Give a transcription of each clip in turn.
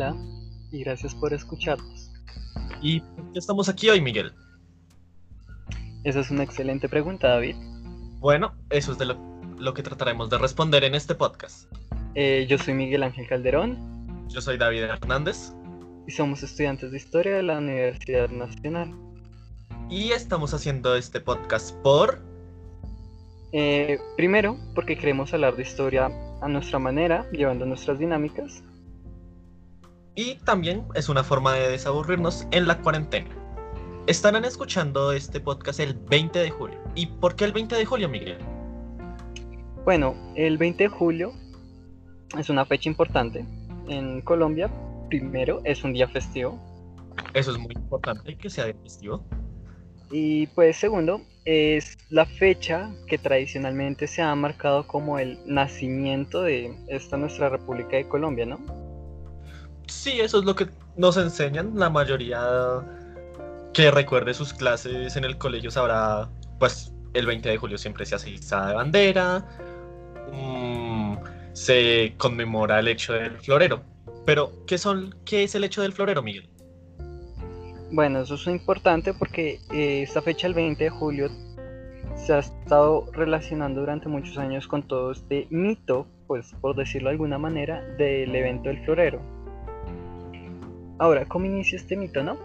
Hola y gracias por escucharnos. ¿Y por qué estamos aquí hoy, Miguel? Esa es una excelente pregunta, David. Bueno, eso es de lo, que trataremos de responder en este podcast. Eh, yo soy Miguel Ángel Calderón. Yo soy David Hernández. Y somos estudiantes de Historia de la Universidad Nacional. Y estamos haciendo este podcast por... Eh, primero, porque queremos hablar de historia a nuestra manera, llevando nuestras dinámicas. Y también es una forma de desaburrirnos en la cuarentena. Estarán escuchando este podcast el 20 de julio. ¿Y por qué el 20 de julio, Miguel? Bueno, el 20 de julio es una fecha importante en Colombia. Primero, es un día festivo. Eso es muy importante que sea festivo. Y pues segundo, es la fecha que tradicionalmente se ha marcado como el nacimiento de esta nuestra República de Colombia, ¿no? Sí, eso es lo que nos enseñan. La mayoría que recuerde sus clases en el colegio sabrá, pues el 20 de julio siempre se hace izada de bandera, mm, se conmemora el hecho del florero. Pero, ¿qué, son, ¿qué es el hecho del florero, Miguel? Bueno, eso es importante porque eh, esta fecha, el 20 de julio, se ha estado relacionando durante muchos años con todo este mito, pues por decirlo de alguna manera, del evento del florero. Ahora, ¿cómo inicia este mito, no?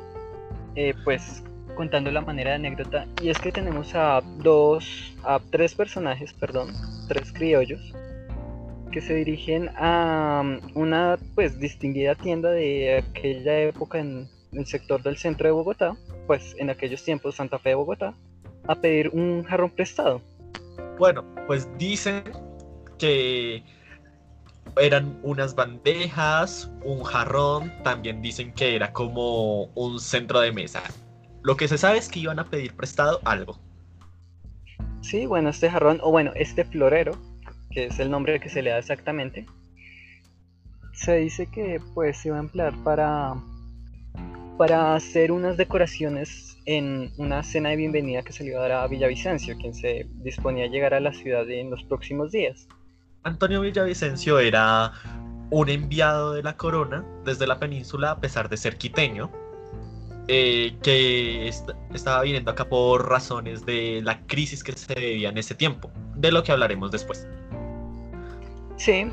Eh, pues contando la manera de anécdota, y es que tenemos a dos, a tres personajes, perdón, tres criollos, que se dirigen a um, una pues distinguida tienda de aquella época en el sector del centro de Bogotá, pues en aquellos tiempos Santa Fe de Bogotá, a pedir un jarrón prestado. Bueno, pues dicen que eran unas bandejas, un jarrón, también dicen que era como un centro de mesa. Lo que se sabe es que iban a pedir prestado algo. Sí, bueno, este jarrón, o bueno, este florero, que es el nombre que se le da exactamente, se dice que pues se iba a emplear para para hacer unas decoraciones en una cena de bienvenida que se le iba a dar a Villavicencio, quien se disponía a llegar a la ciudad en los próximos días. Antonio Villavicencio era un enviado de la corona desde la península a pesar de ser quiteño, eh, que estaba viniendo acá por razones de la crisis que se vivía en ese tiempo, de lo que hablaremos después. Sí,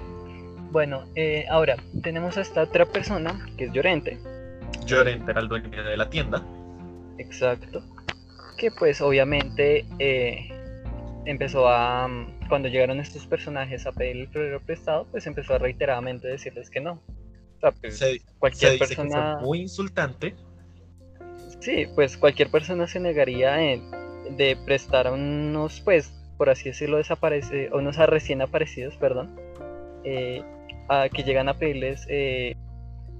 bueno, eh, ahora tenemos a esta otra persona, que es Llorente, Llorente era el dueño de la tienda. Exacto. Que pues obviamente eh, empezó a... Cuando llegaron estos personajes a pedir el florero prestado, pues empezó a reiteradamente decirles que no. O sea, pues, cualquier persona... muy insultante. Sí, pues cualquier persona se negaría de prestar a unos, pues, por así decirlo, desaparece, o unos recién aparecidos, perdón, eh, a que llegan a pedirles eh,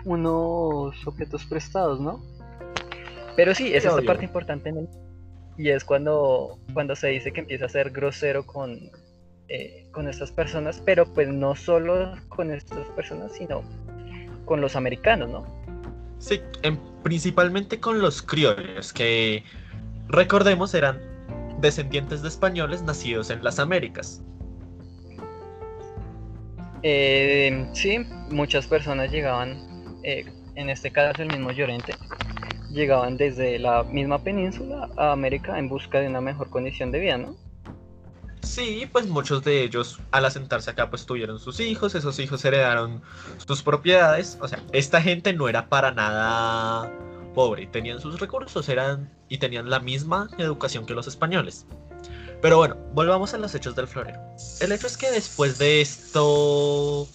unos objetos prestados, ¿no? Pero sí, es esta parte importante en el... Y es cuando, cuando se dice que empieza a ser grosero con, eh, con estas personas, pero pues no solo con estas personas, sino con los americanos, ¿no? Sí, principalmente con los criollos, que recordemos eran descendientes de españoles nacidos en las Américas. Eh, sí, muchas personas llegaban eh, en este caso el mismo Llorente, llegaban desde la misma península a América en busca de una mejor condición de vida, ¿no? Sí, pues muchos de ellos al asentarse acá pues tuvieron sus hijos, esos hijos heredaron sus propiedades, o sea, esta gente no era para nada pobre, tenían sus recursos, eran y tenían la misma educación que los españoles. Pero bueno, volvamos a los hechos del florero. El hecho es que después de esto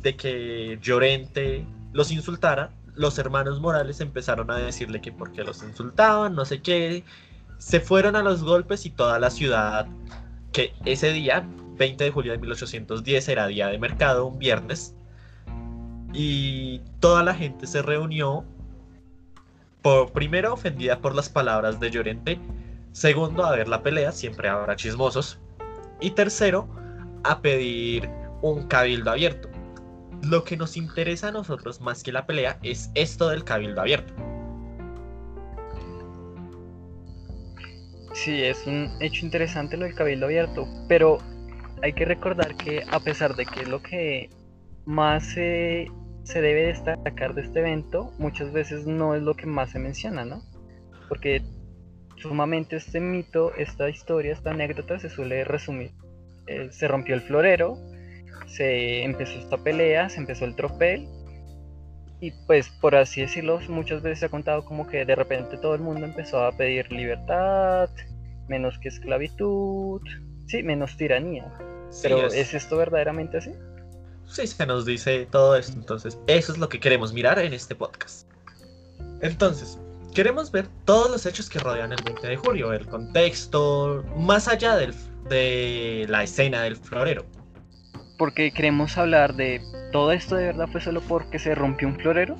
de que Llorente los insultara, los hermanos Morales empezaron a decirle que porque los insultaban, no sé qué, se fueron a los golpes y toda la ciudad, que ese día, 20 de julio de 1810, era día de mercado, un viernes, y toda la gente se reunió, por, primero ofendida por las palabras de Llorente, segundo a ver la pelea, siempre habrá chismosos, y tercero a pedir un cabildo abierto lo que nos interesa a nosotros más que la pelea es esto del cabildo abierto. Sí, es un hecho interesante lo del cabildo abierto, pero hay que recordar que a pesar de que es lo que más se se debe destacar de este evento muchas veces no es lo que más se menciona, ¿no? Porque sumamente este mito, esta historia, esta anécdota se suele resumir. Eh, se rompió el florero, se empezó esta pelea, se empezó el tropel y pues por así decirlo muchas veces se ha contado como que de repente todo el mundo empezó a pedir libertad, menos que esclavitud, sí, menos tiranía. Pero es esto verdaderamente así? Sí, se nos dice todo esto, entonces eso es lo que queremos mirar en este podcast. Entonces, queremos ver todos los hechos que rodean el 20 de julio, el contexto, más allá del, de la escena del florero. Porque queremos hablar de todo esto de verdad fue solo porque se rompió un florero.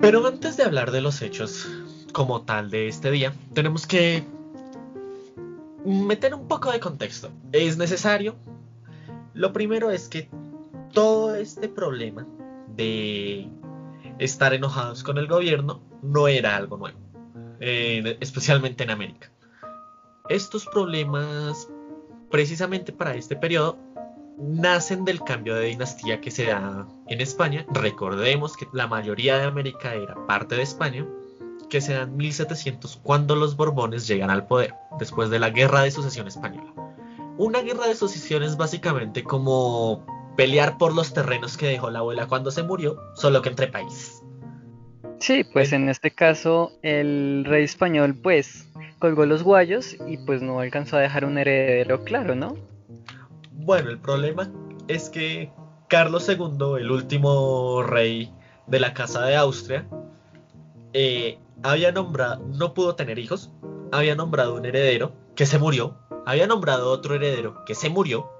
Pero antes de hablar de los hechos como tal de este día, tenemos que meter un poco de contexto. Es necesario. Lo primero es que todo este problema de estar enojados con el gobierno no era algo nuevo, especialmente en América. Estos problemas, precisamente para este periodo, nacen del cambio de dinastía que se da en España. Recordemos que la mayoría de América era parte de España, que se da en 1700 cuando los Borbones llegan al poder, después de la Guerra de Sucesión Española. Una guerra de sucesión es básicamente como pelear por los terrenos que dejó la abuela cuando se murió, solo que entre países. Sí, pues en este caso el rey español pues colgó los guayos y pues no alcanzó a dejar un heredero claro, ¿no? Bueno, el problema es que Carlos II, el último rey de la Casa de Austria, eh, había nombrado, no pudo tener hijos, había nombrado un heredero que se murió, había nombrado otro heredero que se murió,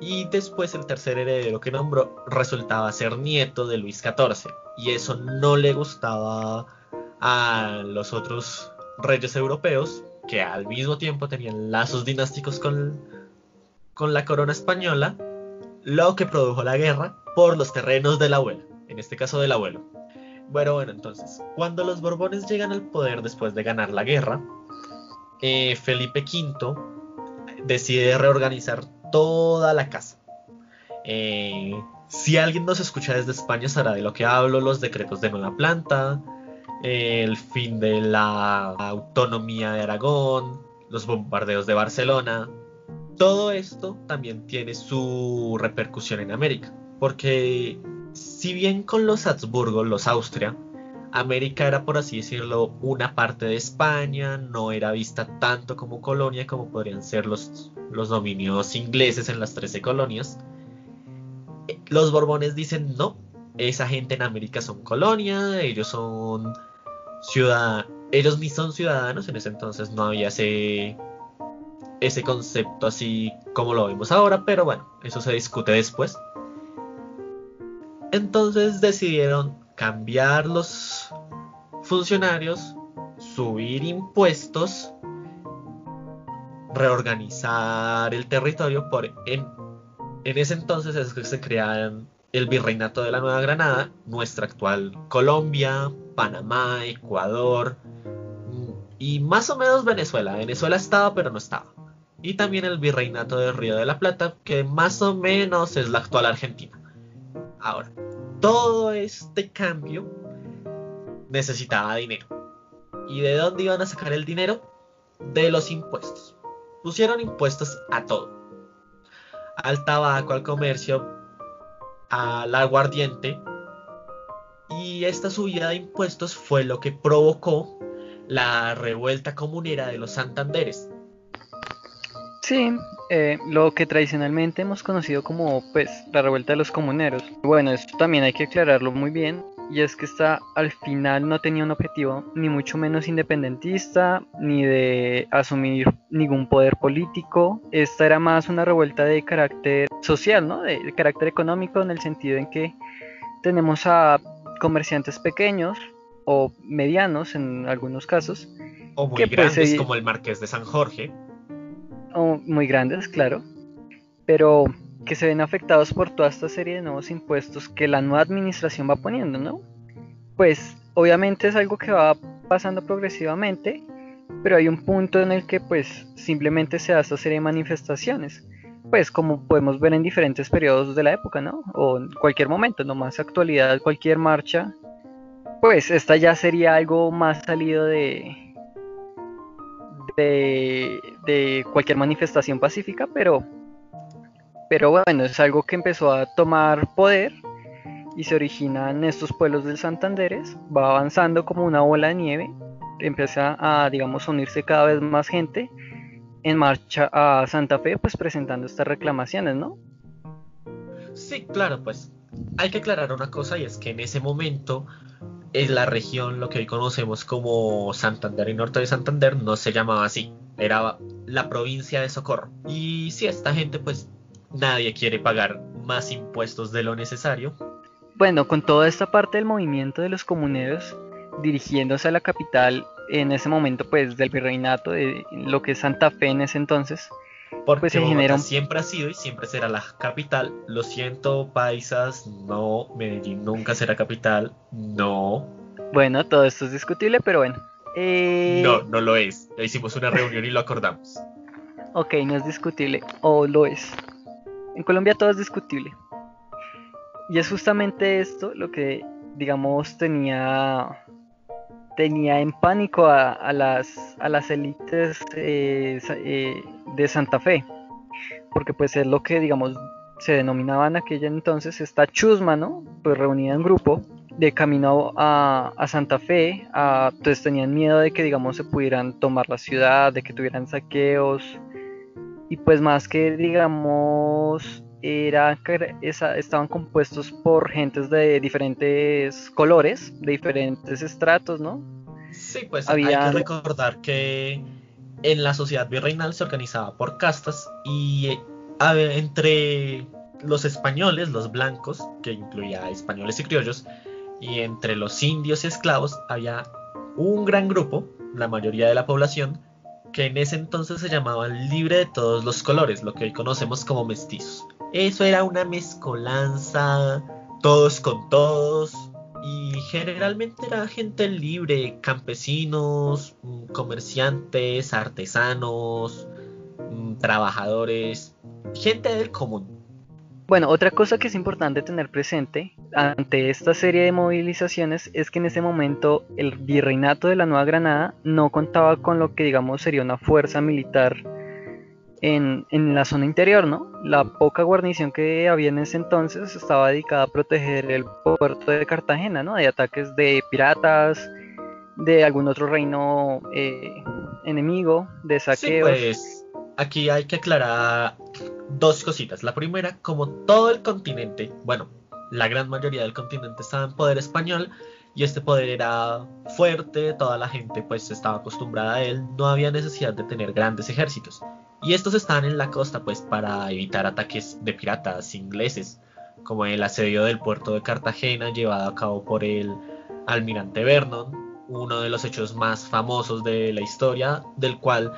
y después el tercer heredero que nombró resultaba ser nieto de Luis XIV, y eso no le gustaba a los otros reyes europeos, que al mismo tiempo tenían lazos dinásticos con, con la corona española, lo que produjo la guerra por los terrenos de la abuela, en este caso del abuelo. Bueno, bueno, entonces, cuando los Borbones llegan al poder después de ganar la guerra, eh, Felipe V decide reorganizar toda la casa. Eh, si alguien nos escucha desde España sabrá de lo que hablo, los decretos de nueva planta, el fin de la autonomía de Aragón, los bombardeos de Barcelona, todo esto también tiene su repercusión en América, porque si bien con los Habsburgo, los Austria, América era por así decirlo una parte de España, no era vista tanto como colonia como podrían ser los, dominios ingleses en las 13 colonias. Los Borbones dicen no, esa gente en América son colonia, ellos son ciudad, ellos ni son ciudadanos, en ese entonces no había ese concepto así como lo vemos ahora, pero bueno, eso se discute después. Entonces decidieron cambiar los funcionarios, subir impuestos, reorganizar el territorio. Por, en, en ese entonces es que se crean el virreinato de la Nueva Granada, nuestra actual Colombia, Panamá, Ecuador y más o menos Venezuela. Venezuela estaba pero no estaba y también el virreinato del Río de la Plata, que más o menos es la actual Argentina. Ahora, todo este cambio necesitaba dinero. ¿Y de dónde iban a sacar el dinero? De los impuestos. Pusieron impuestos a todo. Al tabaco, al comercio, al aguardiente. Y esta subida de impuestos fue lo que provocó la revuelta comunera de los Santanderes, Sí, eh, lo que tradicionalmente hemos conocido como pues la revuelta de los comuneros. Bueno, esto también hay que aclararlo muy bien, y es que esta al final no tenía un objetivo ni mucho menos independentista, ni de asumir ningún poder político. Esta era más una revuelta de carácter social, ¿no? De, carácter económico en el sentido en que tenemos a comerciantes pequeños o medianos en algunos casos. O muy pues, grandes como el Marqués de San Jorge muy grandes, claro, pero que se ven afectados por toda esta serie de nuevos impuestos que la nueva administración va poniendo, ¿no? Pues obviamente es algo que va pasando progresivamente pero hay un punto en el que pues simplemente se da esta serie de manifestaciones, pues como podemos ver en diferentes periodos de la época, ¿no? O en cualquier momento, no más actualidad, cualquier marcha, pues esta ya sería algo más salido de, de, cualquier manifestación pacífica, pero, pero bueno, es algo que empezó a tomar poder y se origina en estos pueblos del Santanderes, va avanzando como una bola de nieve, empieza a, digamos, unirse cada vez más gente en marcha a Santa Fe, pues presentando estas reclamaciones, ¿no? Sí, claro, pues hay que aclarar una cosa y es que en ese momento es la región, lo que hoy conocemos como Santander y Norte de Santander, no se llamaba así, era la provincia de Socorro. Y si esta gente, pues nadie quiere pagar más impuestos de lo necesario. Bueno, con toda esta parte del movimiento de los comuneros dirigiéndose a la capital en ese momento, pues del virreinato, de lo que es Santa Fe en ese entonces, porque Pues se Bogotá genera un- siempre ha sido y siempre será la capital. Lo siento, paisas, no, Medellín nunca será capital, no, bueno, todo esto es discutible, pero bueno. Eh, no, no lo es. Ya hicimos una reunión y lo acordamos. Ok, no es discutible, o lo es. En Colombia todo es discutible. Y es justamente esto lo que, digamos, tenía tenía en pánico a, las, a las élites eh, eh, de Santa Fe. Porque pues es lo que, digamos, se denominaba en aquella entonces esta chusma, ¿no? Pues reunida en grupo de camino a, a Santa Fe, a- entonces tenían miedo de que, digamos, se pudieran tomar la ciudad, de que tuvieran saqueos, y pues más que digamos era estaban compuestos por gentes de diferentes colores, de diferentes estratos, ¿no? Sí, pues hay Había- que recordar que en la sociedad virreinal se organizaba por castas y eh, entre los españoles, los blancos, que incluía españoles y criollos, y entre los indios y esclavos había un gran grupo, la mayoría de la población, que en ese entonces se llamaban libre de todos los colores, lo que hoy conocemos como mestizos. Eso era una mezcolanza, todos con todos, y generalmente era gente libre, campesinos, mm, comerciantes, artesanos, mm, trabajadores, gente del común. Bueno, otra cosa que es importante tener presente ante esta serie de movilizaciones es que en ese momento el virreinato de la Nueva Granada no contaba con lo que digamos sería una fuerza militar en, en la zona interior, ¿no? La poca guarnición que había en ese entonces estaba dedicada a proteger el puerto de Cartagena, ¿no? De ataques de piratas, de algún otro reino eh, enemigo, de Sí, saqueos. pues aquí hay que aclarar dos cositas. La primera, como todo el continente, bueno, la gran mayoría del continente estaba en poder español y este poder era fuerte, toda la gente pues estaba acostumbrada a él, no había necesidad de tener grandes ejércitos. Y estos estaban en la costa pues para evitar ataques de piratas ingleses, como el asedio del puerto de Cartagena llevado a cabo por el almirante Vernon, uno de los hechos más famosos de la historia, del cual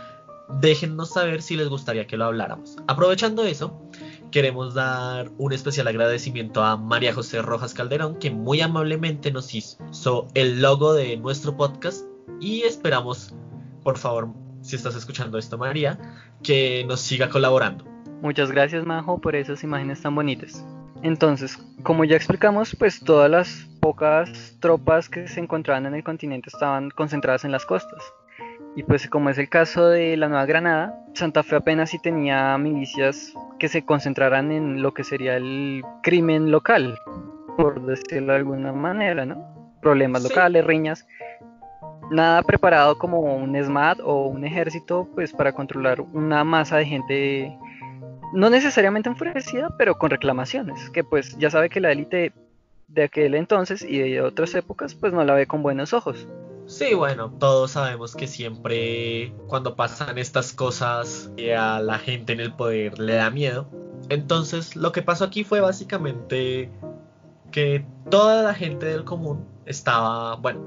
déjennos saber si les gustaría que lo habláramos. Aprovechando eso, queremos dar un especial agradecimiento a María José Rojas Calderón, que muy amablemente nos hizo el logo de nuestro podcast y esperamos, por favor, si estás escuchando esto, María, que nos siga colaborando. Muchas gracias, Majo, por esas imágenes tan bonitas. Entonces, como ya explicamos, pues todas las pocas tropas que se encontraban en el continente estaban concentradas en las costas. Y pues como es el caso de la Nueva Granada, Santa Fe apenas si tenía milicias que se concentraran en lo que sería el crimen local, por decirlo de alguna manera, ¿no? Problemas Sí. locales, riñas. Nada preparado como un SMAT o un ejército, pues para controlar una masa de gente no necesariamente enfurecida, pero con reclamaciones, que pues ya sabe que la élite de aquel entonces y de otras épocas pues no la ve con buenos ojos. Sí, bueno, todos sabemos que siempre cuando pasan estas cosas a la gente en el poder le da miedo. Entonces, lo que pasó aquí fue básicamente que toda la gente del común estaba, bueno,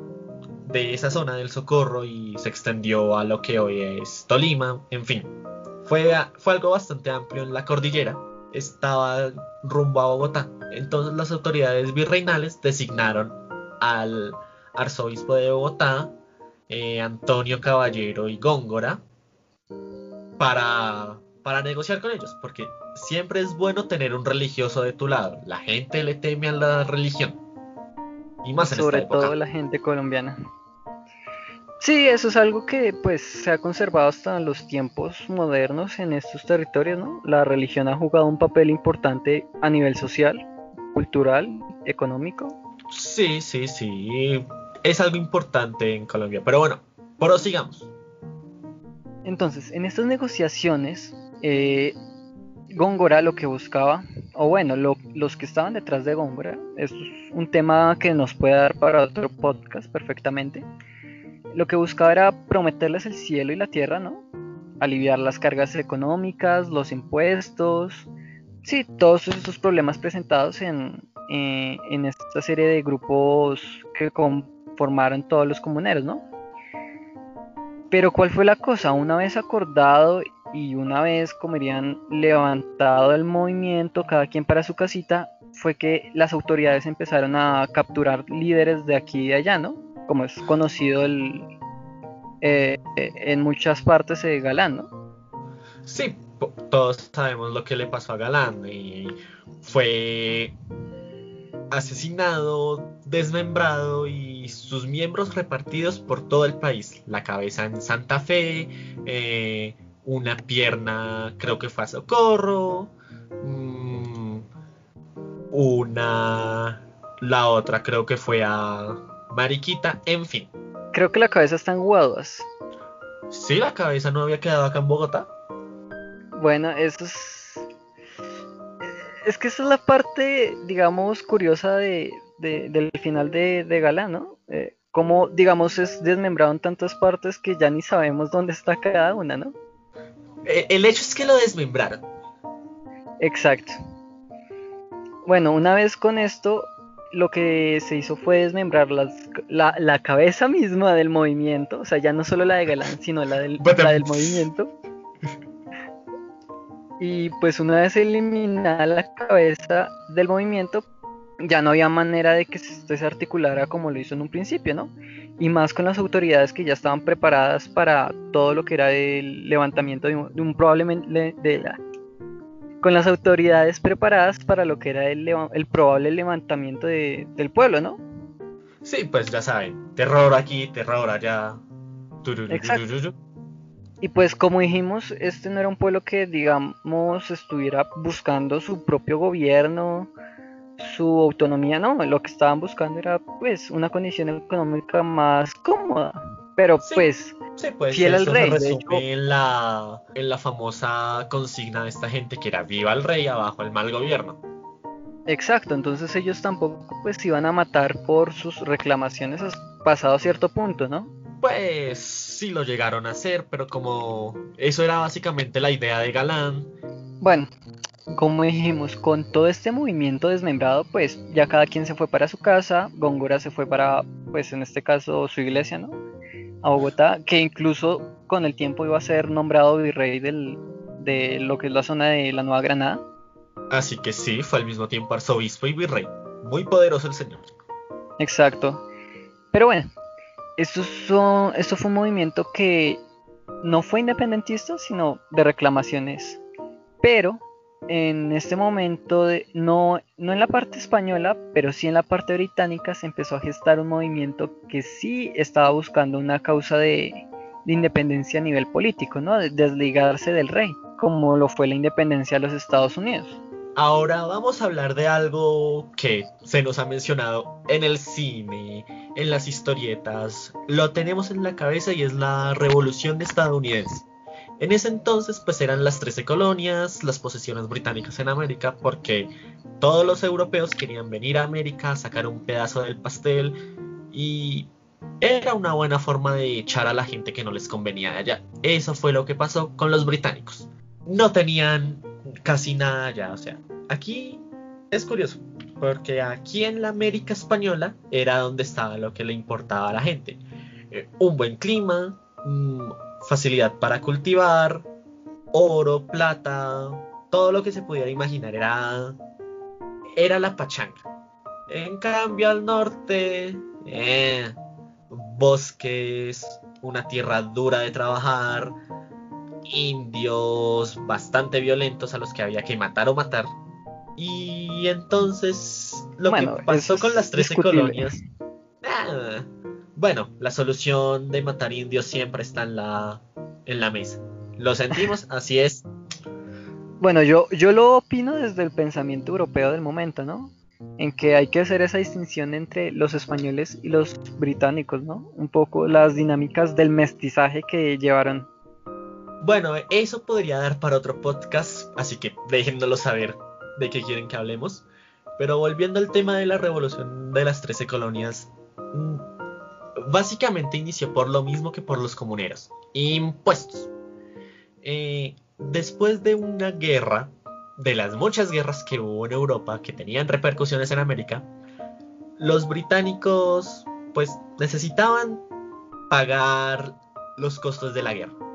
de esa zona del Socorro y se extendió a lo que hoy es Tolima, en fin. Fue, fue algo bastante amplio en la cordillera, estaba rumbo a Bogotá. Entonces las autoridades virreinales designaron al arzobispo de Bogotá eh, Antonio Caballero y Góngora para, para negociar con ellos, porque siempre es bueno tener un religioso de tu lado. La gente le teme a la religión. Y más en Sobre todo la gente colombiana. Sí, eso es algo que pues se ha conservado hasta los tiempos modernos en estos territorios, ¿no? La religión ha jugado un papel importante a nivel social, cultural, económico. Sí, sí, sí. Es algo importante en Colombia. Pero bueno, prosigamos. Entonces, en estas negociaciones, eh, Góngora lo que buscaba, o bueno, los que estaban detrás de Góngora, esto es un tema que nos puede dar para otro podcast perfectamente. Lo que buscaba era prometerles el cielo y la tierra, ¿no? Aliviar las cargas económicas, los impuestos, sí, todos esos problemas presentados en, eh, en esta serie de grupos que conformaron todos los comuneros, ¿no? Pero ¿cuál fue la cosa? Una vez acordado y una vez como dirían levantado el movimiento, cada quien para su casita, fue que las autoridades empezaron a capturar líderes de aquí y de allá, ¿no? Como es conocido el, eh, en muchas partes de Galán, ¿no? Sí, todos sabemos lo que le pasó a Galán y fue asesinado, desmembrado y sus miembros repartidos por todo el país. La cabeza en Santa Fe, eh, una pierna creo que fue a Socorro, mm, una, la otra creo que fue a Mariquita, en fin. Creo que la cabeza está en Guaduas. Sí, la cabeza no había quedado acá en Bogotá. Bueno, eso es... Es que esa es la parte, digamos, curiosa de, del final de, de Galán, ¿no? Eh, como, digamos, es desmembrado en tantas partes que ya ni sabemos dónde está cada una, ¿no? Eh, el hecho es que lo desmembraron. Exacto. Bueno, una vez con esto, lo que se hizo fue desmembrar la, cabeza misma del movimiento, o sea, ya no solo la de Galán, sino la del, la del movimiento. Y pues una vez eliminada la cabeza del movimiento, ya no había manera de que esto se articulara como lo hizo en un principio, ¿no? Y más con las autoridades que ya estaban preparadas para todo lo que era el levantamiento de un, probablemente de la, con las autoridades preparadas para lo que era el, el probable levantamiento del pueblo, ¿no? Sí, pues ya saben, terror aquí, terror allá. Y pues como dijimos, este no era un pueblo que digamos estuviera buscando su propio gobierno, su autonomía, no, lo que estaban buscando era pues una condición económica más cómoda, pero pues sí, pues, fiel al rey. en, la, en la famosa consigna de esta gente que era viva el rey abajo el mal gobierno. Exacto, entonces ellos tampoco pues iban a matar por sus reclamaciones pasado cierto punto, ¿no? Pues sí lo llegaron a hacer, pero como eso era básicamente la idea de Galán. Bueno, como dijimos, con todo este movimiento desmembrado, pues ya cada quien se fue para su casa, Góngora se fue para, pues en este caso, su iglesia, ¿no? A Bogotá, que incluso con el tiempo iba a ser nombrado virrey del, de lo que es la zona de la Nueva Granada. Así que sí, fue al mismo tiempo arzobispo y virrey. Muy poderoso el señor. Exacto. Pero bueno, esto, fue un movimiento que no fue independentista, sino de reclamaciones. Pero en este momento, no, no en la parte española, pero sí en la parte británica, se empezó a gestar un movimiento que sí estaba buscando una causa de, de independencia a nivel político, ¿no? De desligarse del rey, como lo fue la independencia de los Estados Unidos. Ahora vamos a hablar de algo que se nos ha mencionado en el cine, en las historietas, lo tenemos en la cabeza y es la revolución estadounidense. En ese entonces pues eran las 13 colonias, las posesiones británicas en América, porque todos los europeos querían venir a América, sacar un pedazo del pastel y era una buena forma de echar a la gente que no les convenía allá. Eso fue lo que pasó con los británicos. No tenían casi nada allá. O sea, aquí es curioso, porque aquí en la América Española era donde estaba lo que le importaba a la gente. Eh, un buen clima, mm, facilidad para cultivar, oro, plata, todo lo que se pudiera imaginar era, era la pachanga. En cambio al norte, eh, bosques, una tierra dura de trabajar, indios bastante violentos a los que había que matar o matar. Y entonces lo que pasó con las 13 colonias. Ah, bueno, la solución de matar indios siempre está en la, en la mesa. Lo sentimos, así es. Bueno, yo, yo lo opino desde el pensamiento europeo del momento, ¿no? En que hay que hacer esa distinción entre los españoles y los británicos, ¿no? Un poco las dinámicas del mestizaje que llevaron. Bueno, eso podría dar para otro podcast, así que déjenmelo saber de qué quieren que hablemos. Pero volviendo al tema de la revolución de las 13 colonias, mm, básicamente inició por lo mismo que por los comuneros, impuestos. Eh, después de una guerra, de las muchas guerras que hubo en Europa que tenían repercusiones en América, los británicos pues necesitaban pagar los costos de la guerra.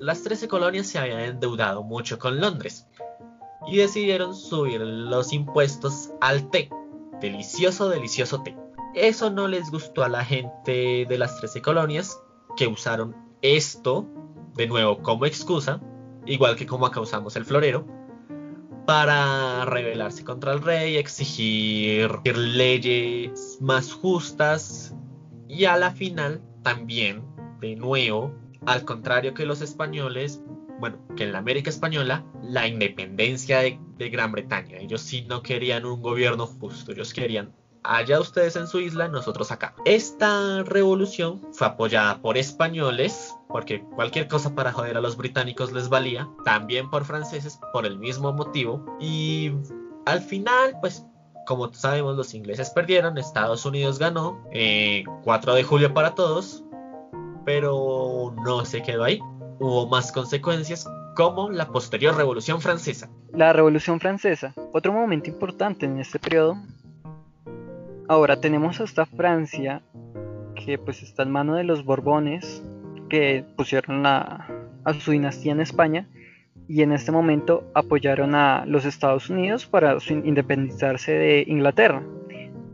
Las 13 colonias se habían endeudado mucho con Londres y decidieron subir los impuestos al té. Delicioso, delicioso té. Eso no les gustó a la gente de las 13 colonias que usaron esto de nuevo como excusa, igual que como acá usamos el florero, para rebelarse contra el rey, exigir leyes más justas y a la final también, de nuevo, al contrario que los españoles, bueno, que en la América Española, la independencia de, Gran Bretaña. Ellos sí no querían un gobierno justo, ellos querían allá ustedes en su isla, nosotros acá. Esta revolución fue apoyada por españoles, porque cualquier cosa para joder a los británicos les valía, también por franceses, por el mismo motivo, y al final, pues... Como sabemos, los ingleses perdieron, Estados Unidos ganó, 4 eh, de julio para todos, pero no se quedó ahí hubo más consecuencias como la posterior Revolución Francesa. La Revolución Francesa, otro momento importante en este periodo. Ahora tenemos hasta Francia, que pues está en mano de los Borbones, que pusieron a, a su dinastía en España y en este momento apoyaron a los Estados Unidos para independizarse de Inglaterra.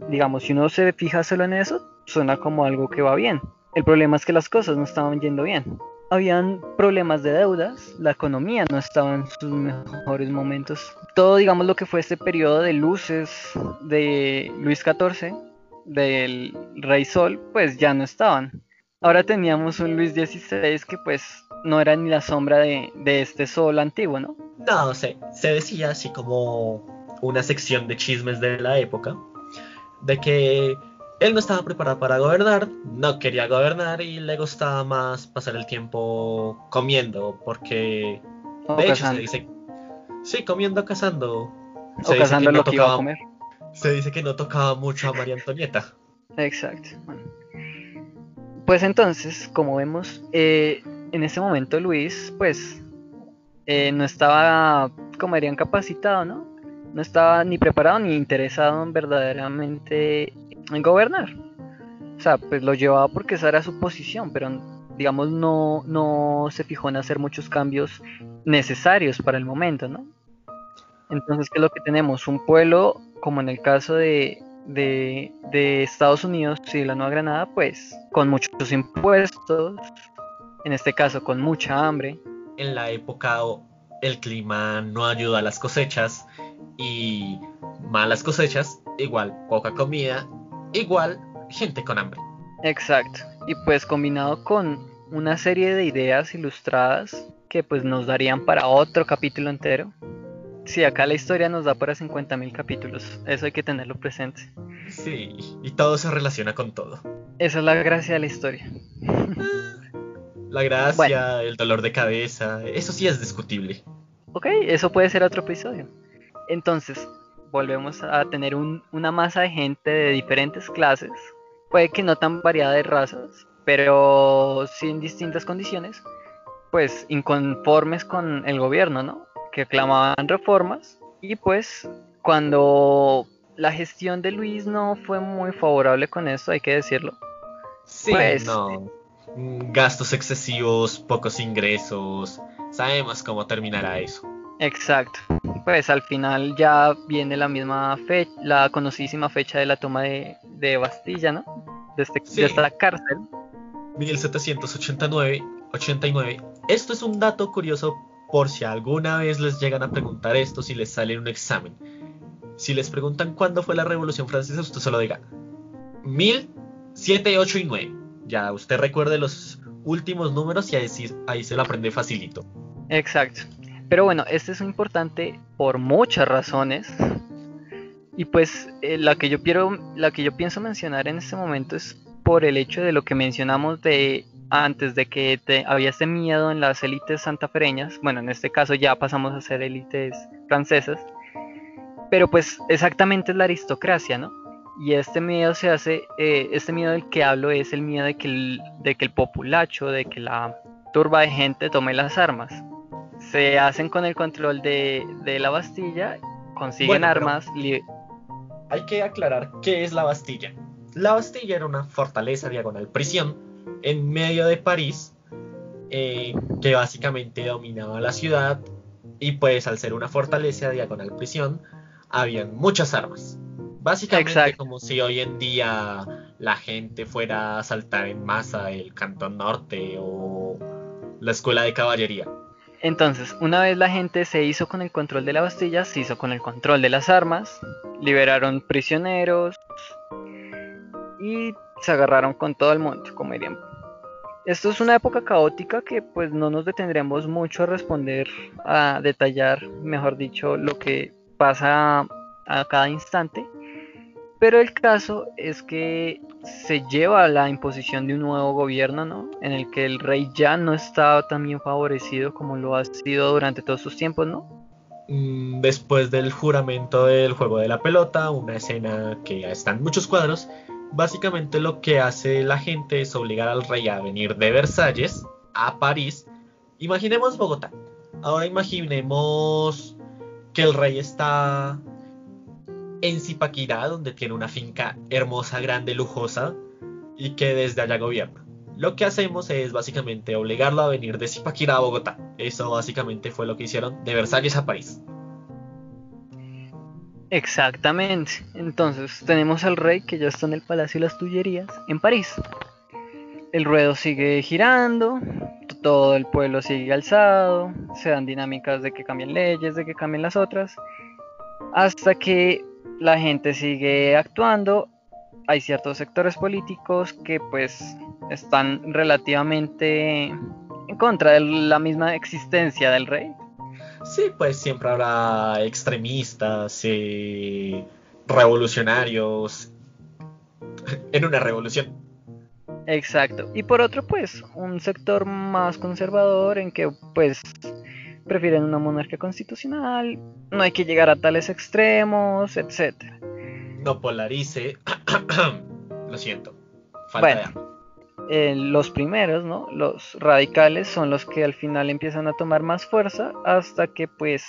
Digamos, si uno se fija solo en eso, suena como algo que va bien. El problema es que las cosas no estaban yendo bien habían problemas de deudas, la economía no estaba en sus mejores momentos. Todo, digamos, lo que fue este periodo de luces de Luis XIV, del Rey Sol, pues ya no estaban. Ahora teníamos un Luis XVI que pues no era ni la sombra de, este sol antiguo, ¿no? No, se decía así como una sección de chismes de la época, de que él no estaba preparado para gobernar, no quería gobernar y le gustaba más pasar el tiempo comiendo, porque de hecho se dice, sí, comiendo, cazando. Se o cazando lo que iba a comer. Se dice que no tocaba mucho a María Antonieta. Exacto. Pues entonces, como vemos, eh, en ese momento Luis, pues, eh, no estaba, como dirían, capacitado, ¿no? No estaba ni preparado ni interesado en verdaderamente en gobernar. O sea, pues lo llevaba porque esa era su posición, pero digamos no, no se fijó en hacer muchos cambios necesarios para el momento, ¿no? Entonces, ¿qué es lo que tenemos? Un pueblo, como en el caso de, de, de Estados Unidos y la Nueva Granada, pues con muchos impuestos, en este caso con mucha hambre. En la época el clima no ayuda a las cosechas y malas cosechas, igual poca comida igual gente con hambre. Exacto. Y pues combinado con una serie de ideas ilustradas que pues nos darían para otro capítulo entero. Sí, acá la historia nos da para 50.000 capítulos, eso hay que tenerlo presente. Sí, y todo se relaciona con todo. Esa es la gracia de la historia. La gracia, el dolor de cabeza, eso sí es discutible. Ok, eso puede ser otro episodio. Entonces, volvemos a tener una masa de gente de diferentes clases, puede que no tan variada de razas, pero sí en distintas condiciones, pues inconformes con el gobierno, ¿no? Que clamaban reformas y pues cuando la gestión de Luis no fue muy favorable con esto, hay que decirlo. Sí, pues, no. Gastos excesivos, pocos ingresos. Sabemos cómo terminará eso. Exacto. Pues al final ya viene la misma fecha, la conocidísima fecha de la toma de, Bastilla, ¿no? De, este, esta cárcel. 1789. 89. Esto es un dato curioso por si alguna vez les llegan a preguntar esto, si les sale en un examen. Si les preguntan cuándo fue la Revolución Francesa, usted solo diga 1000, 8 y 9. Ya usted recuerde los últimos números y ahí, ahí se lo aprende facilito. Exacto. Pero bueno, este es importante por muchas razones. Y pues eh, la que yo quiero, la que yo pienso mencionar en este momento es por el hecho de lo que mencionamos de antes de que te, había este miedo en las élites santafereñas. Bueno, en este caso ya pasamos a ser élites francesas. Pero pues exactamente es la aristocracia, ¿no? Y este miedo se hace, eh, este miedo del que hablo es el miedo de que el, de que el populacho, de que la turba de gente tome las armas. Se hacen con el control de, la Bastilla, consiguen armas. Hay que aclarar qué es la Bastilla. La Bastilla era una fortaleza diagonal prisión en medio de París eh, que básicamente dominaba la ciudad y pues al ser una fortaleza diagonal prisión habían muchas armas Básicamente como si hoy en día la gente fuera a saltar en masa el Cantón Norte o la Escuela de Caballería. Entonces, una vez la gente se hizo con el control de la Bastilla, se hizo con el control de las armas, liberaron prisioneros y se agarraron con todo el mundo, como dirían. Esto es una época caótica que pues no nos detendremos mucho a responder, a detallar, mejor dicho, lo que pasa a cada instante. Pero el caso es que se lleva a la imposición de un nuevo gobierno, ¿no? En el que el rey ya no estaba tan bien favorecido como lo ha sido durante todos sus tiempos, ¿no? Mm, después del juramento del juego de la pelota, una escena que está en muchos cuadros, básicamente lo que hace la gente es obligar al rey a venir de Versalles a París. Imaginemos Bogotá. Ahora imaginemos que el rey está en Zipaquirá, donde tiene una finca hermosa, grande, lujosa, y que desde allá gobierna. Lo que hacemos es básicamente obligarlo a venir de Zipaquirá a Bogotá. Eso básicamente fue lo que hicieron de Versalles a París. Exactamente. Entonces tenemos al rey que ya está en el Palacio de las Tullerías, en París. El ruedo sigue girando, todo el pueblo sigue alzado, se dan dinámicas de que cambien leyes, de que cambien las otras, hasta que la gente sigue actuando, hay ciertos sectores políticos que pues están relativamente en contra de la misma existencia del rey. Sí, pues siempre habrá extremistas, y revolucionarios en una revolución. Exacto. Y por otro, pues, un sector más conservador en que, pues, prefieren una monarquía constitucional, no hay que llegar a tales extremos, etc. No polarice. Lo siento. Falta bueno, eh, los primeros, ¿no? Los radicales son los que al final empiezan a tomar más fuerza hasta que pues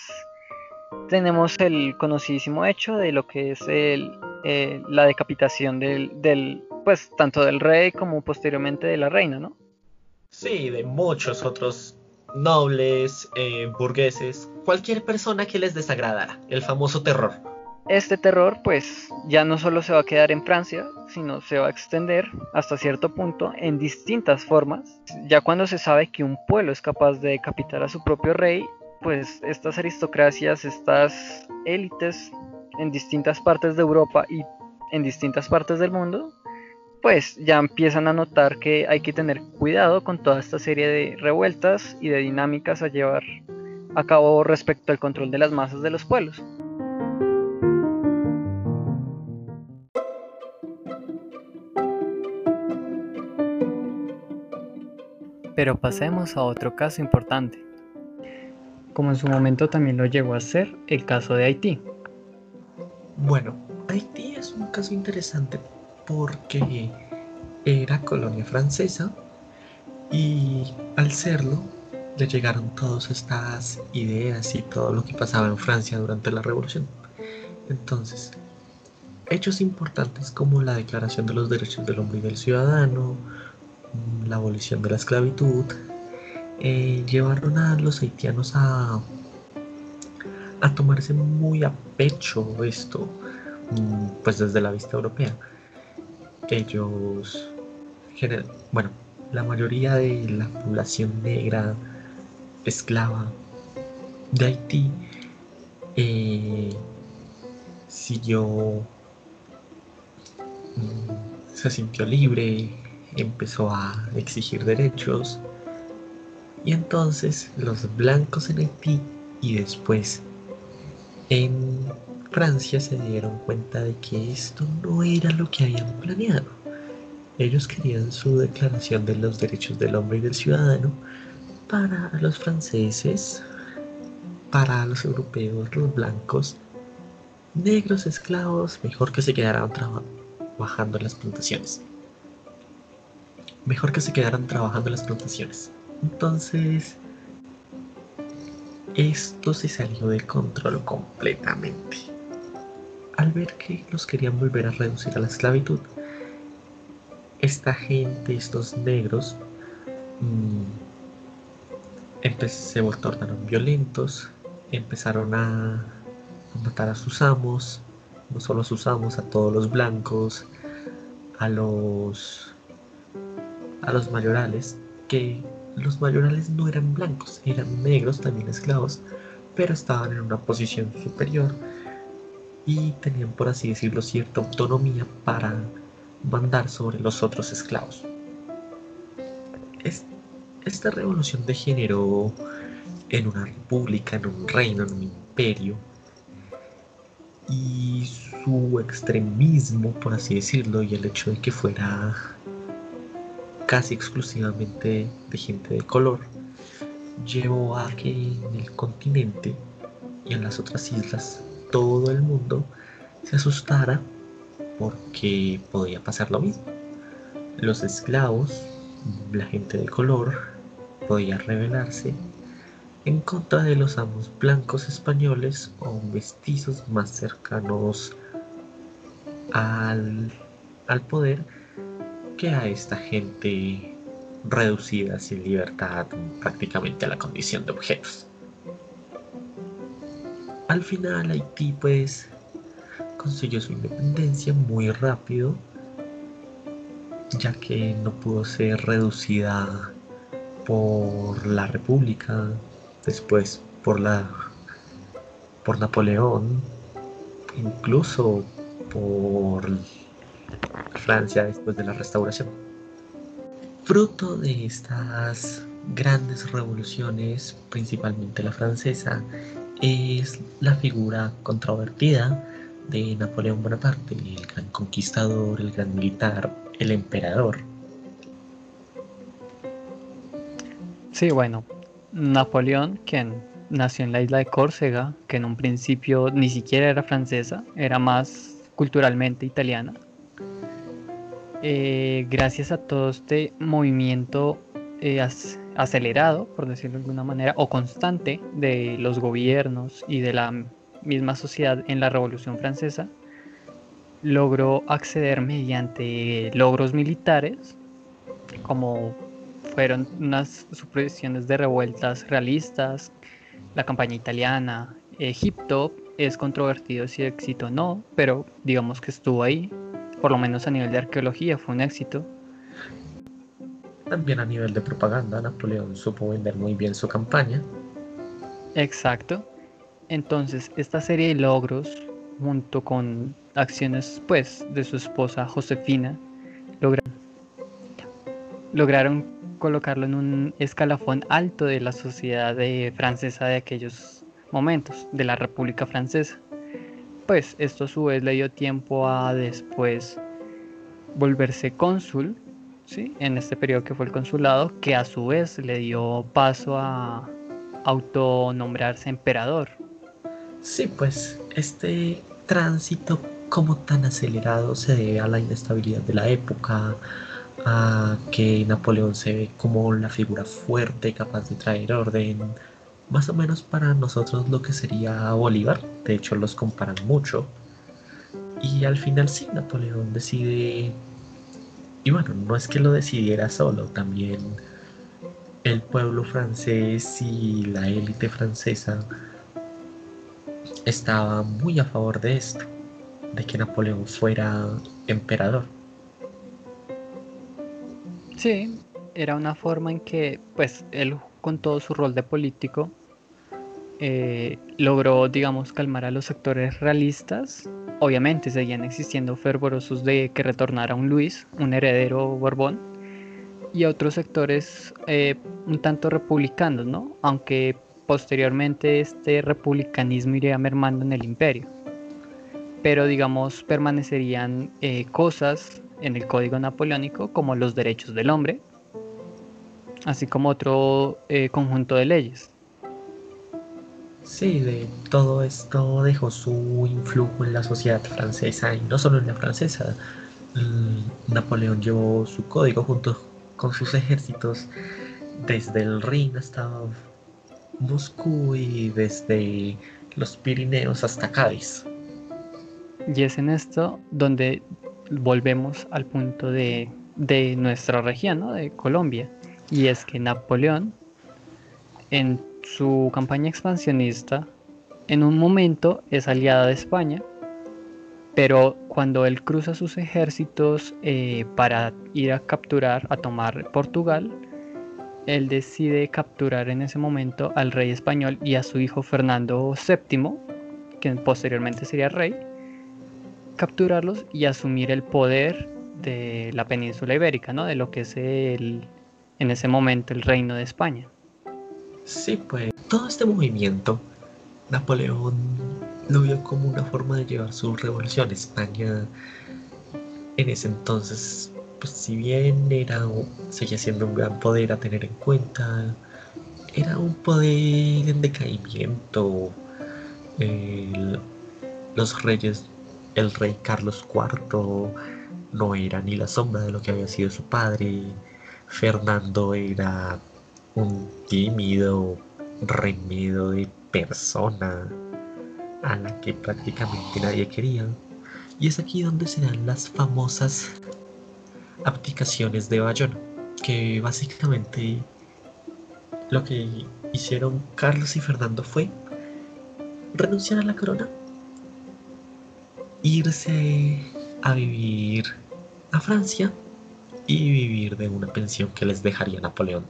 tenemos el conocidísimo hecho de lo que es el, eh, la decapitación del, del, pues tanto del rey como posteriormente de la reina, ¿no? Sí, de muchos otros nobles, eh, burgueses, cualquier persona que les desagradara, el famoso terror. Este terror pues ya no solo se va a quedar en Francia, sino se va a extender hasta cierto punto en distintas formas. Ya cuando se sabe que un pueblo es capaz de decapitar a su propio rey, pues estas aristocracias, estas élites en distintas partes de Europa y en distintas partes del mundo, pues ya empiezan a notar que hay que tener cuidado con toda esta serie de revueltas y de dinámicas a llevar a cabo respecto al control de las masas de los pueblos. Pero pasemos a otro caso importante, como en su momento también lo llegó a ser el caso de Haití. Bueno, Haití es un caso interesante porque era colonia francesa y al serlo le llegaron todas estas ideas y todo lo que pasaba en Francia durante la revolución. Entonces, hechos importantes como la Declaración de los Derechos del Hombre y del Ciudadano, la abolición de la esclavitud, eh, llevaron a los haitianos a, a tomarse muy a pecho esto, mm, pues desde la vista europea ellos, bueno, la mayoría de la población negra esclava de Haití eh, siguió, mm, se sintió libre, empezó a exigir derechos. Y entonces los blancos en Haití y después en Francia se dieron cuenta de que esto no era lo que habían planeado. Ellos querían su declaración de los derechos del hombre y del ciudadano para los franceses, para los europeos, los blancos, negros, esclavos, mejor que se quedaran trabajando en las plantaciones. Mejor que se quedaran trabajando en las plantaciones. Entonces, esto se salió de control completamente. Al ver que los querían volver a reducir a la esclavitud, esta gente, estos negros, mmm, se tornaron violentos, empezaron a, matar a sus amos, no solo a sus amos, a todos los blancos, a los a los mayorales, que los mayorales no eran blancos, eran negros, también esclavos, pero estaban en una posición superior y tenían, por así decirlo, cierta autonomía para mandar sobre los otros esclavos. esta revolución degeneró en una república, en un reino, en un imperio, y su extremismo, por así decirlo, y el hecho de que fuera casi exclusivamente de gente de color, llevó a que en el continente y en las otras islas todo el mundo se asustara porque podía pasar lo mismo. Los esclavos, la gente de color, podía rebelarse en contra de los amos blancos españoles o mestizos más cercanos al, al poder que a esta gente reducida sin libertad prácticamente a la condición de objetos. Al final Haití pues consiguió su independencia muy rápido ya que no pudo ser reducida por la República, después por la por Napoleón, incluso por Francia después de la restauración. Fruto de estas grandes revoluciones, principalmente la francesa, es la figura controvertida de Napoleón Bonaparte, el gran conquistador, el gran militar, el emperador. Sí, bueno, Napoleón, quien nació en la isla de Córcega, que en un principio ni siquiera era francesa, era más culturalmente italiana. Eh, gracias a todo este movimiento eh, acelerado, por decirlo de alguna manera, o constante de los gobiernos y de la misma sociedad en la Revolución Francesa, logró acceder mediante logros militares como fueron unas supresiones de revueltas realistas, la campaña italiana, Egipto es controvertido si éxito o no, pero digamos que estuvo ahí, por lo menos a nivel de arqueología fue un éxito. También a nivel de propaganda, Napoleón supo vender muy bien su campaña. Exacto. Entonces, esta serie de logros, junto con acciones pues de su esposa Josefina, lograron, lograron colocarlo en un escalafón alto de la sociedad francesa de aquellos momentos, de la República Francesa. Pues esto a su vez le dio tiempo a después volverse cónsul, ¿sí? en este periodo que fue el consulado, que a su vez le dio paso a autonombrarse emperador. Sí, pues este tránsito como tan acelerado se debe a la inestabilidad de la época, a que Napoleón se ve como la figura fuerte capaz de traer orden, más o menos para nosotros lo que sería Bolívar, de hecho los comparan mucho, y al final sí, Napoleón decide, y bueno, no es que lo decidiera solo, también el pueblo francés y la élite francesa estaba muy a favor de esto, de que Napoleón fuera emperador. Sí, era una forma en que, pues, él con todo su rol de político eh, logró, digamos, calmar a los sectores realistas. Obviamente seguían existiendo fervorosos de que retornara un Luis, un heredero Borbón, y otros sectores eh, un tanto republicanos, ¿no? Aunque posteriormente este republicanismo iría mermando en el imperio. Pero, digamos, permanecerían eh, cosas en el código napoleónico como los derechos del hombre, así como otro conjunto de leyes. Sí, de todo esto dejó su influjo en la sociedad francesa y no solo en la francesa. Mm, Napoleón llevó su código junto con sus ejércitos desde el Rin hasta Moscú y desde los Pirineos hasta Cádiz. Y es en esto donde volvemos al punto de, de nuestra región, de Colombia. Y es que Napoleón en su campaña expansionista en un momento es aliada de España, pero cuando él cruza sus ejércitos eh, para ir a capturar, a tomar Portugal, él decide capturar en ese momento al rey español y a su hijo Fernando VII, que posteriormente sería rey, capturarlos y asumir el poder de la península ibérica, ¿no? de lo que es el, en ese momento el reino de España. Sí, pues todo este movimiento, Napoleón lo vio como una forma de llevar su revolución. España en ese entonces, pues si bien era, seguía siendo un gran poder a tener en cuenta, era un poder en decaimiento. los reyes, el rey Carlos IV no era ni la sombra de lo que había sido su padre. Fernando era un tímido remedio de persona a la que prácticamente nadie quería. Y es aquí donde se dan las famosas abdicaciones de Bayona, que básicamente lo que hicieron Carlos y Fernando fue renunciar a la corona, irse a vivir a Francia y vivir de una pensión que les dejaría Napoleón.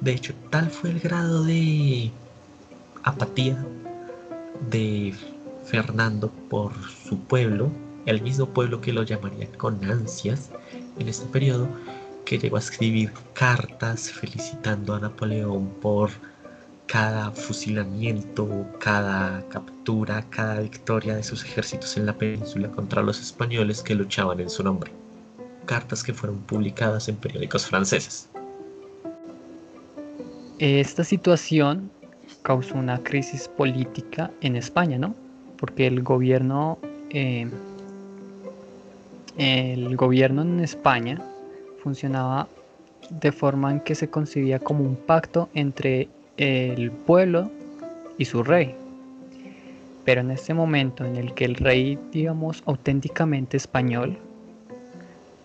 De hecho, tal fue el grado de apatía de Fernando por su pueblo, el mismo pueblo que lo llamaría con ansias en este periodo, que llegó a escribir cartas felicitando a Napoleón por cada fusilamiento, cada captura, cada victoria de sus ejércitos en la península contra los españoles que luchaban en su nombre. Cartas que fueron publicadas en periódicos franceses. Esta situación causó una crisis política en España, ¿no? Porque el gobierno, eh, el gobierno en España funcionaba de forma en que se concebía como un pacto entre el pueblo y su rey. Pero en este momento en el que el rey, digamos, auténticamente español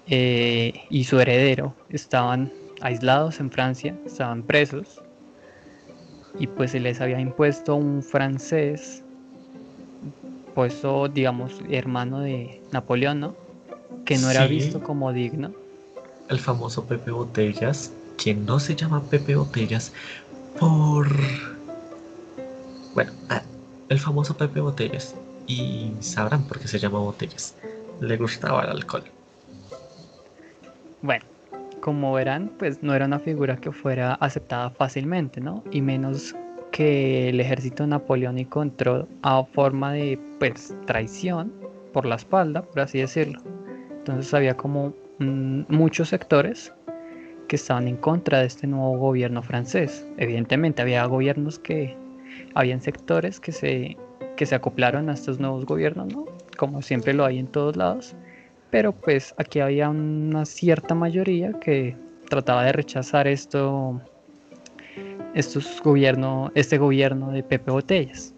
eh, y su heredero estaban aislados en Francia, estaban presos, y pues se les había impuesto un francés, puesto, digamos, hermano de Napoleón, ¿no? Que no era visto como digno. El famoso Pepe Botellas, quien no se llama Pepe Botellas por... Bueno, ah, el famoso Pepe Botellas. Y sabrán por qué se llama Botellas. Le gustaba el alcohol. Bueno, como verán, pues no era una figura que fuera aceptada fácilmente, ¿no? Y menos que el ejército napoleónico entró a forma de pues traición por la espalda, por así decirlo. Entonces había como mm, muchos sectores que estaban en contra de este nuevo gobierno francés. Evidentemente había gobiernos que habían sectores que se que se acoplaron a estos nuevos gobiernos, ¿no? Como siempre lo hay en todos lados pero pues aquí había una cierta mayoría que trataba de rechazar esto, estos gobierno, este gobierno de Pepe Botellas.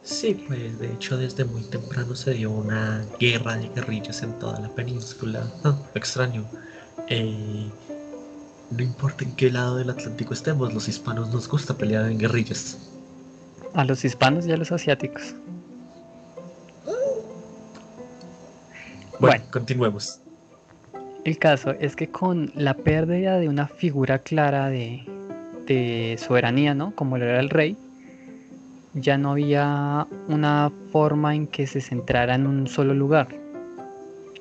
Sí, pues de hecho desde muy temprano se dio una guerra de guerrillas en toda la península. Ah, extraño. Eh, no importa en qué lado del Atlántico estemos, los hispanos nos gusta pelear en guerrillas. A los hispanos y a los asiáticos. Bueno, continuemos. El caso es que con la pérdida de una figura clara de, de soberanía, ¿no? Como lo era el rey, ya no había una forma en que se centrara en un solo lugar.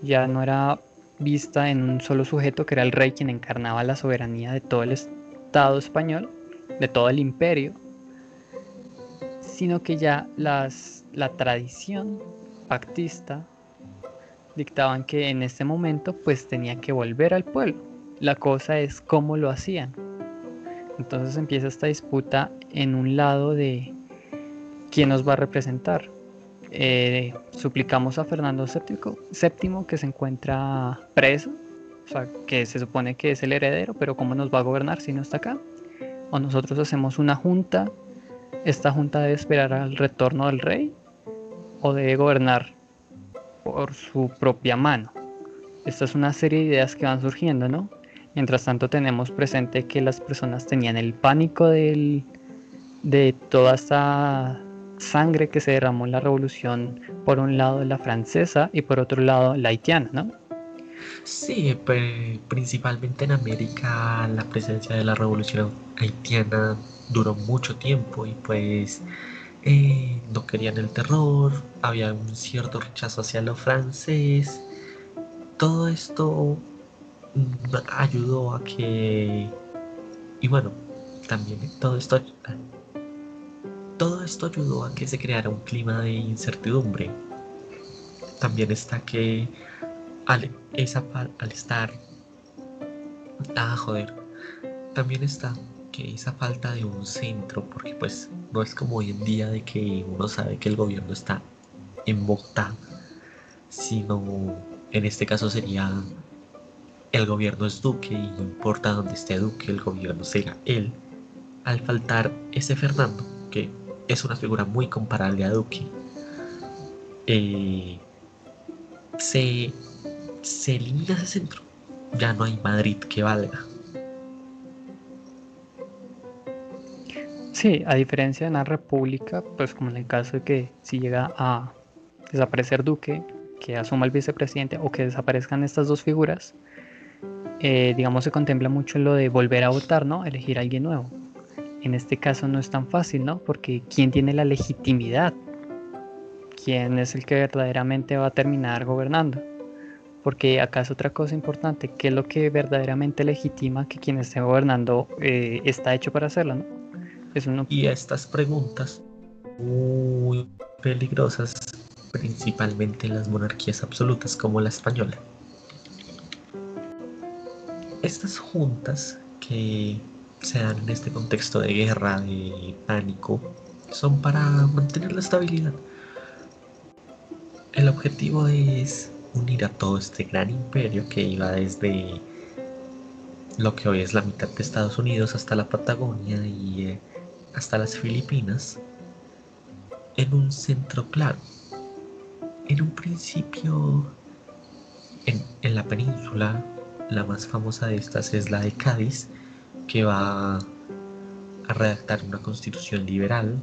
Ya no era vista en un solo sujeto que era el rey quien encarnaba la soberanía de todo el Estado español, de todo el imperio, sino que ya las, la tradición pactista dictaban que en este momento pues tenía que volver al pueblo. La cosa es cómo lo hacían. Entonces empieza esta disputa en un lado de quién nos va a representar. Eh, suplicamos a Fernando VII, que se encuentra preso, o sea, que se supone que es el heredero, pero ¿cómo nos va a gobernar si no está acá? O nosotros hacemos una junta, esta junta debe esperar al retorno del rey o debe gobernar por su propia mano. Esta es una serie de ideas que van surgiendo, ¿no? Mientras tanto tenemos presente que las personas tenían el pánico del, de toda esta sangre que se derramó en la revolución, por un lado la francesa y por otro lado la haitiana, ¿no? Sí, principalmente en América la presencia de la revolución haitiana duró mucho tiempo y pues eh, no querían el terror, había un cierto rechazo hacia lo francés. Todo esto mm, ayudó a que... Y bueno, también todo esto... Todo esto ayudó a que se creara un clima de incertidumbre. También está que esa, al estar... Ah, joder. También está que esa falta de un centro, porque pues no es como hoy en día de que uno sabe que el gobierno está en Bogotá, sino en este caso sería el gobierno es Duque y no importa dónde esté Duque, el gobierno será él. Al faltar ese Fernando, que es una figura muy comparable a Duque, eh, se, se elimina ese centro. Ya no hay Madrid que valga. Sí, a diferencia de una república, pues como en el caso de que si llega a desaparecer Duque, que asuma el vicepresidente o que desaparezcan estas dos figuras, eh, digamos se contempla mucho lo de volver a votar, ¿no? Elegir a alguien nuevo. En este caso no es tan fácil, ¿no? Porque ¿quién tiene la legitimidad? ¿Quién es el que verdaderamente va a terminar gobernando? Porque acá es otra cosa importante, ¿qué es lo que verdaderamente legitima que quien esté gobernando eh, está hecho para hacerlo, ¿no? Y estas preguntas muy peligrosas, principalmente en las monarquías absolutas como la española. Estas juntas que se dan en este contexto de guerra, de pánico, son para mantener la estabilidad. El objetivo es unir a todo este gran imperio que iba desde lo que hoy es la mitad de Estados Unidos hasta la Patagonia y eh, hasta las Filipinas en un centro claro. En un principio, en, la península, la más famosa de estas es la de Cádiz, que va a redactar una constitución liberal,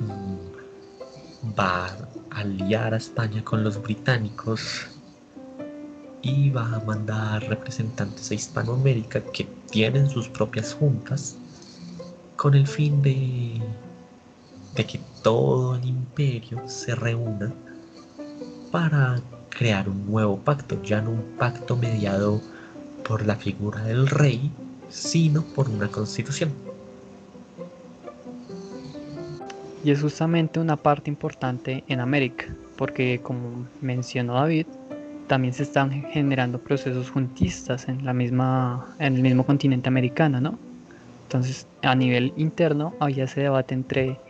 mm, va a aliar a España con los británicos y va a mandar representantes a Hispanoamérica que tienen sus propias juntas con el fin de, que todo el imperio se reúna para crear un nuevo pacto, ya no un pacto mediado por la figura del rey, sino por una constitución. Y es justamente una parte importante en América, porque como mencionó David, también se están generando procesos juntistas en la misma en el mismo continente americano, ¿no? Entonces, a nivel interno había ese debate entre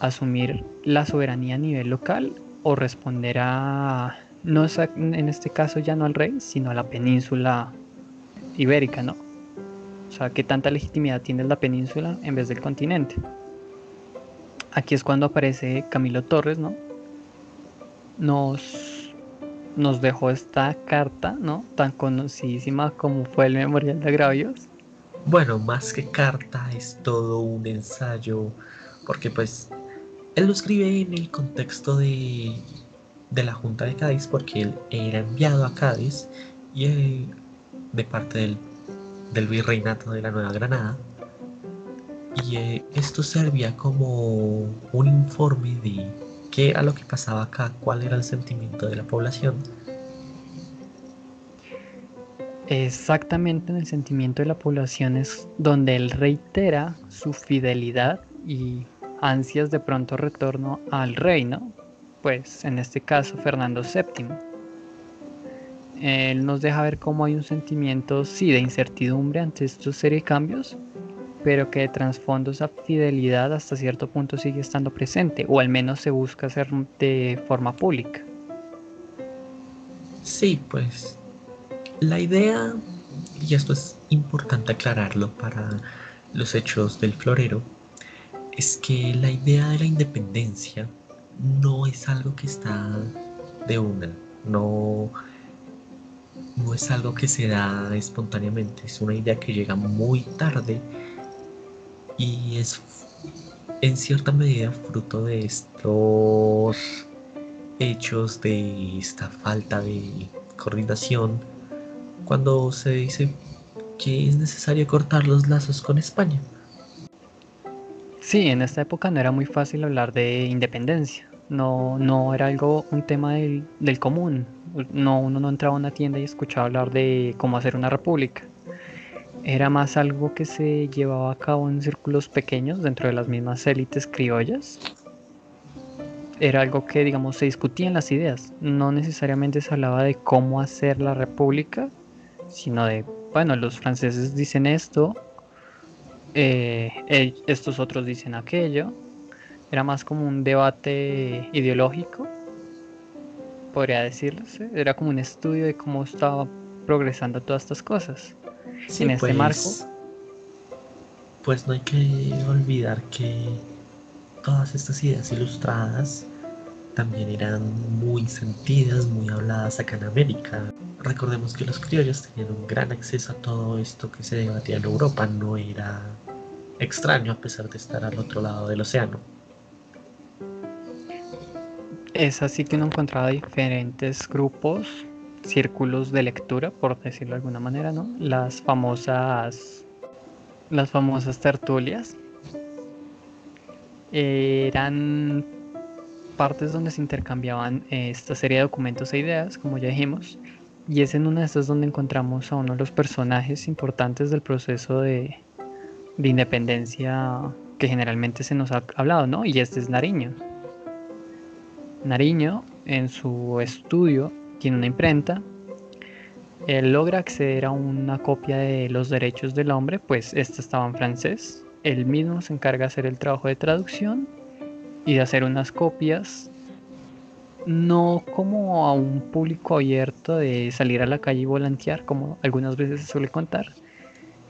asumir la soberanía a nivel local o responder a, no en este caso ya no al rey, sino a la península ibérica, ¿no? O sea, qué tanta legitimidad tiene la península en vez del continente. Aquí es cuando aparece Camilo Torres, ¿no? Nos, nos dejó esta carta, ¿no? Tan conocidísima como fue el Memorial de Agravios bueno, más que carta, es todo un ensayo, porque pues él lo escribe en el contexto de, de la Junta de Cádiz, porque él era enviado a Cádiz y eh, de parte del, del virreinato de la Nueva Granada. Y eh, esto servía como un informe de qué era lo que pasaba acá, cuál era el sentimiento de la población. Exactamente en el sentimiento de la población es donde él reitera su fidelidad y ansias de pronto retorno al reino, pues en este caso Fernando VII. Él nos deja ver cómo hay un sentimiento, sí, de incertidumbre ante estos serie cambios, pero que de trasfondo esa fidelidad hasta cierto punto sigue estando presente, o al menos se busca hacer de forma pública. Sí, pues la idea, y esto es importante aclararlo para los hechos del florero, es que la idea de la independencia no es algo que está de una, no, no es algo que se da espontáneamente, es una idea que llega muy tarde y es en cierta medida fruto de estos hechos, de esta falta de coordinación, cuando se dice que es necesario cortar los lazos con España. Sí, en esta época no era muy fácil hablar de independencia. No, no era algo, un tema del, del común. No, uno no entraba a una tienda y escuchaba hablar de cómo hacer una república. Era más algo que se llevaba a cabo en círculos pequeños dentro de las mismas élites criollas. Era algo que, digamos, se discutía en las ideas. No necesariamente se hablaba de cómo hacer la república, sino de, bueno, los franceses dicen esto, eh, estos otros dicen aquello. Era más como un debate ideológico, podría decirse. Era como un estudio de cómo estaba progresando todas estas cosas. en este pues, marco. Pues no hay que olvidar que todas estas ideas ilustradas también eran muy sentidas, muy habladas acá en América. Recordemos que los criollos tenían un gran acceso a todo esto que se debatía en Europa, no era extraño a pesar de estar al otro lado del océano. Es así que uno encontraba diferentes grupos, círculos de lectura, por decirlo de alguna manera, ¿no? Las famosas, las famosas tertulias. Eran partes donde se intercambiaban esta serie de documentos e ideas, como ya dijimos, y es en una de estas donde encontramos a uno de los personajes importantes del proceso de, de independencia que generalmente se nos ha hablado, ¿no? Y este es Nariño. Nariño, en su estudio, tiene una imprenta. Él logra acceder a una copia de los derechos del hombre, pues esta estaba en francés. Él mismo se encarga de hacer el trabajo de traducción y de hacer unas copias, no como a un público abierto de salir a la calle y volantear, como algunas veces se suele contar,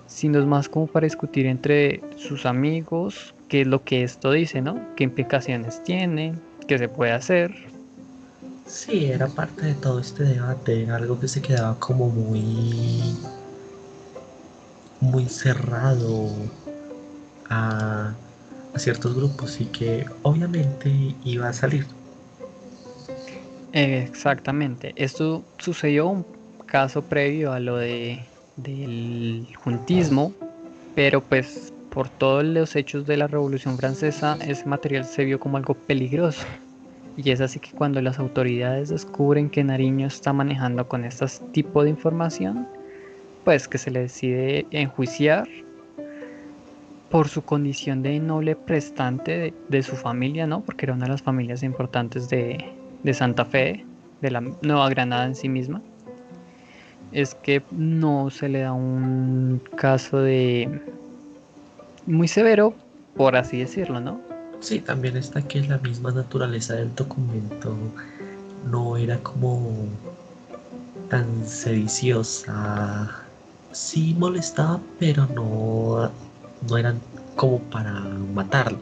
sino más como para discutir entre sus amigos qué es lo que esto dice, ¿no? ¿Qué implicaciones tiene? ¿Qué se puede hacer? Sí, era parte de todo este debate, algo que se quedaba como muy muy cerrado a ciertos grupos y que obviamente iba a salir. Exactamente, esto sucedió un caso previo a lo de del juntismo, pero pues por todos los hechos de la Revolución Francesa ese material se vio como algo peligroso. Y es así que cuando las autoridades descubren que Nariño está manejando con este tipo de información, pues que se le decide enjuiciar por su condición de noble prestante de, su familia, ¿no? Porque era una de las familias importantes de, de Santa Fe, de la Nueva Granada en sí misma es que no se le da un caso de muy severo, por así decirlo, ¿no? Sí, también está que la misma naturaleza del documento no era como tan sediciosa. Sí molestaba, pero no, no eran como para matarlo.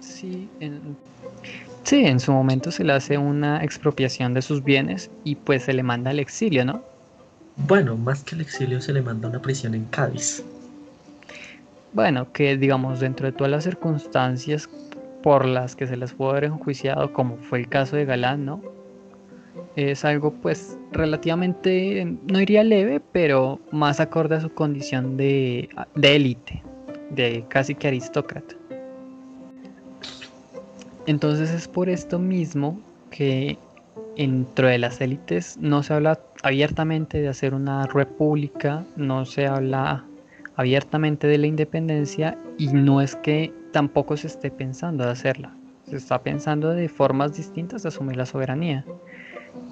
Sí, en, sí, en su momento se le hace una expropiación de sus bienes y pues se le manda al exilio, ¿no? Bueno, más que el exilio se le manda una prisión en Cádiz. Bueno, que digamos dentro de todas las circunstancias por las que se les pudo haber enjuiciado, como fue el caso de Galán, ¿no? es algo pues relativamente, no iría leve, pero más acorde a su condición de élite, de, casi que aristócrata. Entonces es por esto mismo que dentro de las élites no se habla abiertamente de hacer una república, no se habla abiertamente de la independencia y no es que tampoco se esté pensando de hacerla, se está pensando de formas distintas de asumir la soberanía.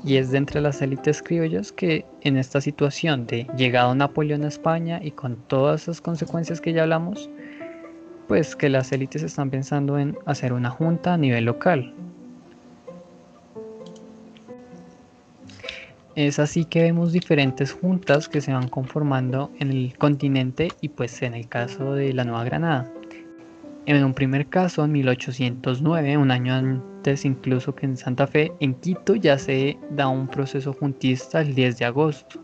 Y es de entre las élites criollas que en esta situación de llegado Napoleón a España y con todas esas consecuencias que ya hablamos, pues que las élites están pensando en hacer una junta a nivel local. Es así que vemos diferentes juntas que se van conformando en el continente y pues en el caso de la Nueva Granada. En un primer caso, en 1809, un año antes incluso que en Santa Fe, en Quito ya se da un proceso juntista el 10 de agosto.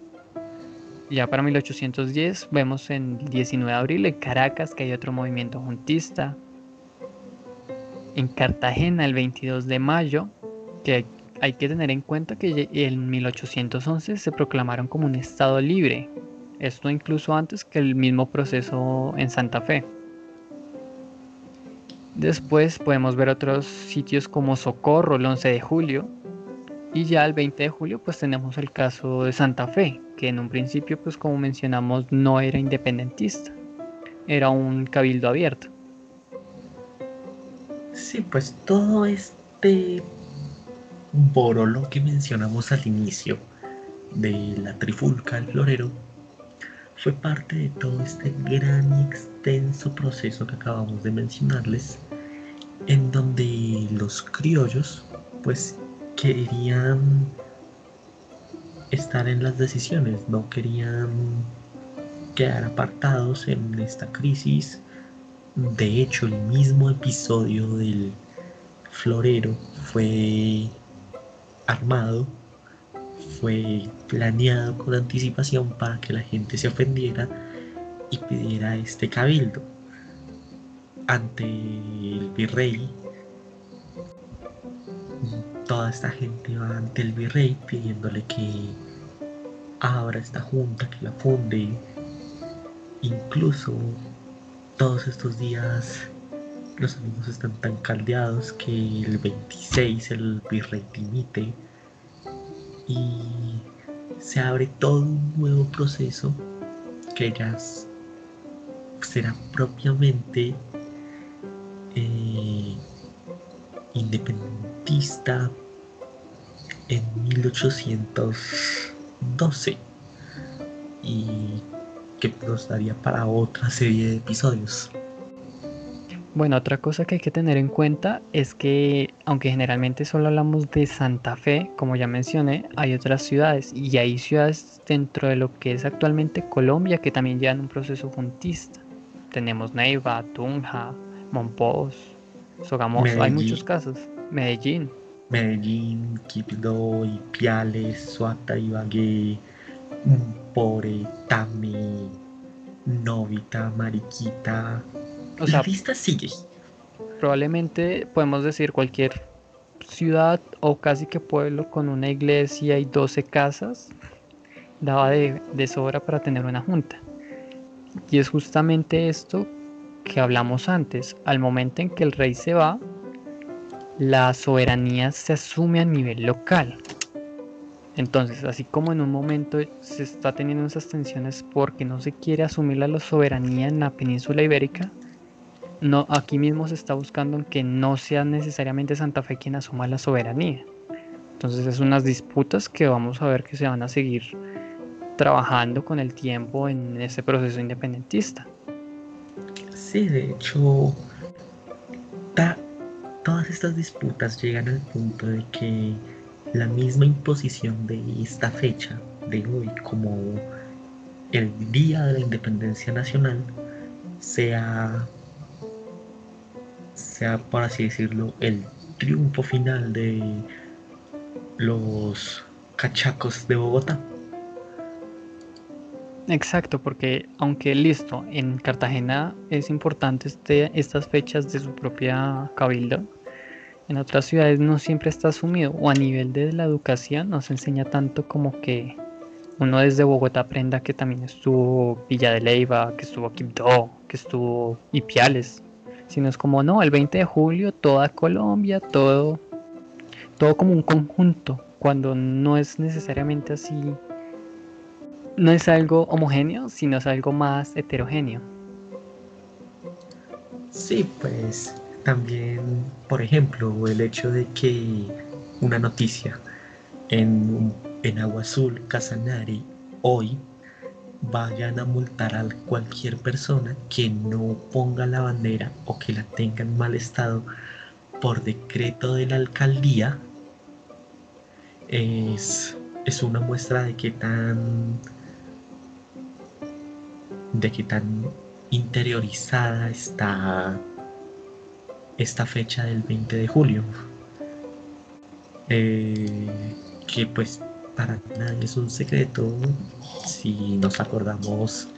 Ya para 1810 vemos en el 19 de abril en Caracas que hay otro movimiento juntista. En Cartagena el 22 de mayo, que hay que tener en cuenta que en 1811 se proclamaron como un estado libre. Esto incluso antes que el mismo proceso en Santa Fe. Después podemos ver otros sitios como Socorro el 11 de julio. Y ya el 20 de julio pues tenemos el caso de Santa Fe, que en un principio pues como mencionamos no era independentista, era un cabildo abierto. Sí, pues todo este borolo que mencionamos al inicio de la trifulca del florero fue parte de todo este gran y extenso proceso que acabamos de mencionarles, en donde los criollos pues querían estar en las decisiones, no querían quedar apartados en esta crisis. De hecho, el mismo episodio del florero fue armado fue planeado con anticipación para que la gente se ofendiera y pidiera este cabildo ante el virrey. Toda esta gente va ante el virrey pidiéndole que abra esta junta, que la funde. Incluso todos estos días los amigos están tan caldeados que el 26 el virrey dimite y se abre todo un nuevo proceso que ya será propiamente eh, en 1812 y que nos daría para otra serie de episodios. Bueno, otra cosa que hay que tener en cuenta es que, aunque generalmente solo hablamos de Santa Fe, como ya mencioné, hay otras ciudades y hay ciudades dentro de lo que es actualmente Colombia que también llevan un proceso juntista. Tenemos Neiva, Tunja, Monpós, Sogamoso, hay muchos casos. Medellín. Medellín, Quibdó, Ipiales, Suata, Ibagué, Pore, Tami, Novita, Mariquita, o la lista sigue. Probablemente podemos decir cualquier ciudad o casi que pueblo con una iglesia y 12 casas daba de, de sobra para tener una junta. Y es justamente esto que hablamos antes. Al momento en que el rey se va, la soberanía se asume a nivel local. Entonces, así como en un momento se está teniendo esas tensiones porque no se quiere asumir la soberanía en la península ibérica, no, aquí mismo se está buscando que no sea necesariamente Santa Fe quien asuma la soberanía. Entonces es unas disputas que vamos a ver que se van a seguir trabajando con el tiempo en ese proceso independentista. Sí, de hecho, todas estas disputas llegan al punto de que la misma imposición de esta fecha de hoy como el Día de la Independencia Nacional sea sea, por así decirlo, el triunfo final de los cachacos de Bogotá. Exacto, porque aunque listo, en Cartagena es importante este, estas fechas de su propia cabildo, en otras ciudades no siempre está asumido o a nivel de la educación no se enseña tanto como que uno desde Bogotá aprenda que también estuvo Villa de Leyva, que estuvo Quibdó, que estuvo Ipiales, sino es como no, el 20 de julio toda Colombia, todo, todo como un conjunto, cuando no es necesariamente así, no es algo homogéneo, sino es algo más heterogéneo. Sí, pues también, por ejemplo, el hecho de que una noticia en, en Agua Azul, Casanare, hoy vayan a multar a cualquier persona que no ponga la bandera o que la tenga en mal estado por decreto de la alcaldía es, es una muestra de que tan de qué tan interiorizada está esta fecha del 20 de julio. Eh, que pues para nadie es un secreto si nos acordamos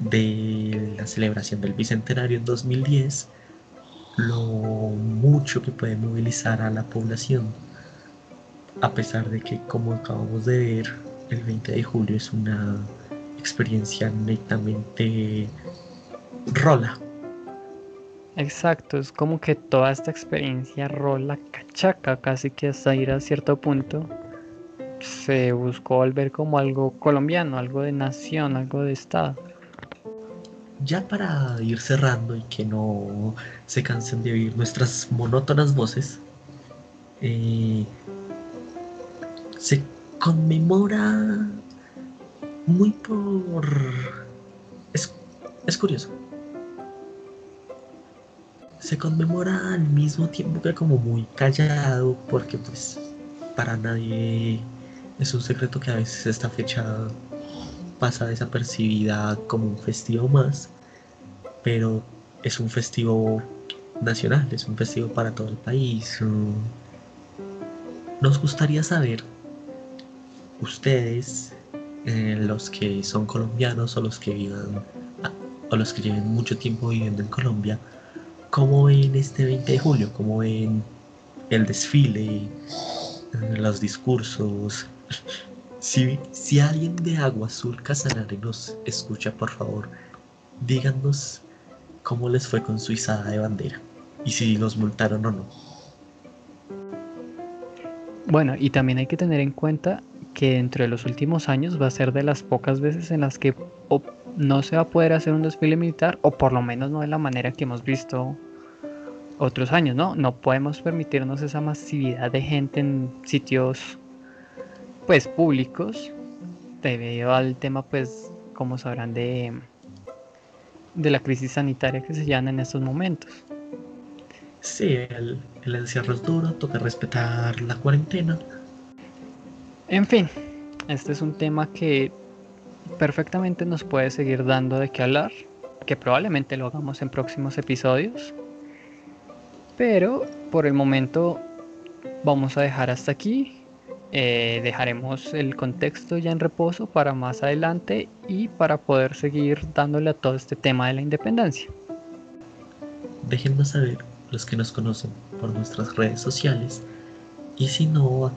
de la celebración del Bicentenario en 2010, lo mucho que puede movilizar a la población, a pesar de que como acabamos de ver, el 20 de julio es una experiencia netamente rola, Exacto, es como que toda esta experiencia rola cachaca, casi que hasta ir a cierto punto se buscó volver como algo colombiano, algo de nación, algo de estado. Ya para ir cerrando y que no se cansen de oír nuestras monótonas voces, eh, se conmemora muy por... Es, es curioso se conmemora al mismo tiempo que como muy callado, porque pues para nadie es un secreto que a veces esta fecha pasa desapercibida como un festivo más, pero es un festivo nacional, es un festivo para todo el país. Nos gustaría saber, ustedes, los que son colombianos o los que vivan o los que lleven mucho tiempo viviendo en Colombia, ¿Cómo ven este 20 de julio? ¿Cómo ven el desfile, los discursos? Si, si alguien de Agua Azul Casanare nos escucha, por favor, díganos cómo les fue con su izada de bandera y si los multaron o no. Bueno, y también hay que tener en cuenta que dentro de los últimos años va a ser de las pocas veces en las que no se va a poder hacer un desfile militar, o por lo menos no de la manera que hemos visto otros años, ¿no? No podemos permitirnos esa masividad de gente en sitios, pues, públicos, debido al tema, pues, como sabrán, de, de la crisis sanitaria que se llama en estos momentos. Sí, el, el encierro es duro, toca respetar la cuarentena. En fin, este es un tema que perfectamente nos puede seguir dando de qué hablar, que probablemente lo hagamos en próximos episodios. Pero por el momento vamos a dejar hasta aquí. Eh, dejaremos el contexto ya en reposo para más adelante y para poder seguir dándole a todo este tema de la independencia. Déjenos saber los que nos conocen por nuestras redes sociales y si no,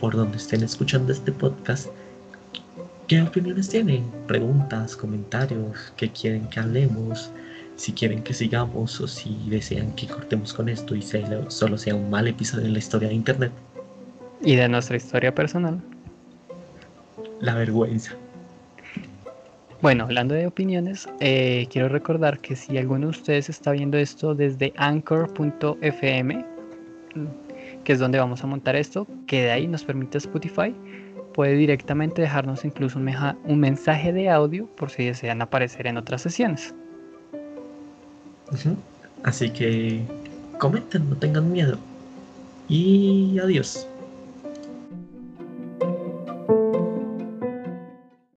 por donde estén escuchando este podcast, ¿Qué opiniones tienen? Preguntas, comentarios, qué quieren que hablemos, si quieren que sigamos o si desean que cortemos con esto y solo sea un mal episodio en la historia de Internet. Y de nuestra historia personal. La vergüenza. Bueno, hablando de opiniones, eh, quiero recordar que si alguno de ustedes está viendo esto desde anchor.fm, que es donde vamos a montar esto, que de ahí nos permite Spotify, puede directamente dejarnos incluso un, mensaje de audio por si desean aparecer en otras sesiones. Así que comenten, no tengan miedo. Y adiós.